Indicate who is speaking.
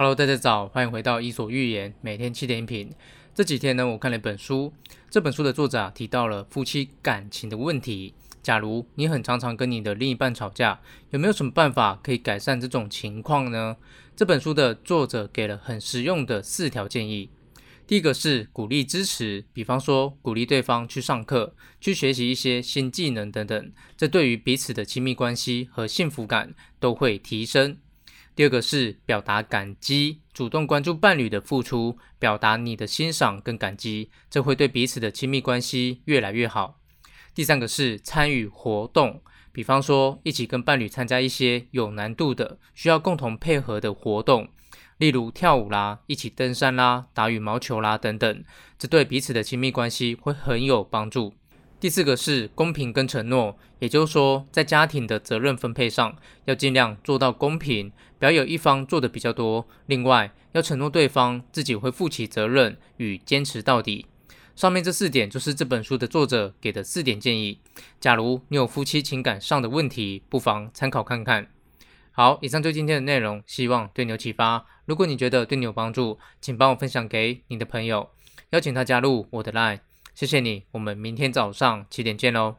Speaker 1: Hello，大家早，欢迎回到伊索寓言，每天七点一品。这几天呢，我看了一本书，这本书的作者提到了夫妻感情的问题。假如你很常常跟你的另一半吵架，有没有什么办法可以改善这种情况呢？这本书的作者给了很实用的四条建议。第一个是鼓励支持，比方说鼓励对方去上课、去学习一些新技能等等，这对于彼此的亲密关系和幸福感都会提升。第二个是表达感激，主动关注伴侣的付出，表达你的欣赏跟感激，这会对彼此的亲密关系越来越好。第三个是参与活动，比方说一起跟伴侣参加一些有难度的、需要共同配合的活动，例如跳舞啦、一起登山啦、打羽毛球啦等等，这对彼此的亲密关系会很有帮助。第四个是公平跟承诺，也就是说，在家庭的责任分配上，要尽量做到公平，不要有一方做的比较多。另外，要承诺对方自己会负起责任与坚持到底。上面这四点就是这本书的作者给的四点建议。假如你有夫妻情感上的问题，不妨参考看看。好，以上就今天的内容，希望对你有启发。如果你觉得对你有帮助，请帮我分享给你的朋友，邀请他加入我的 LINE。谢谢你，我们明天早上七点见喽。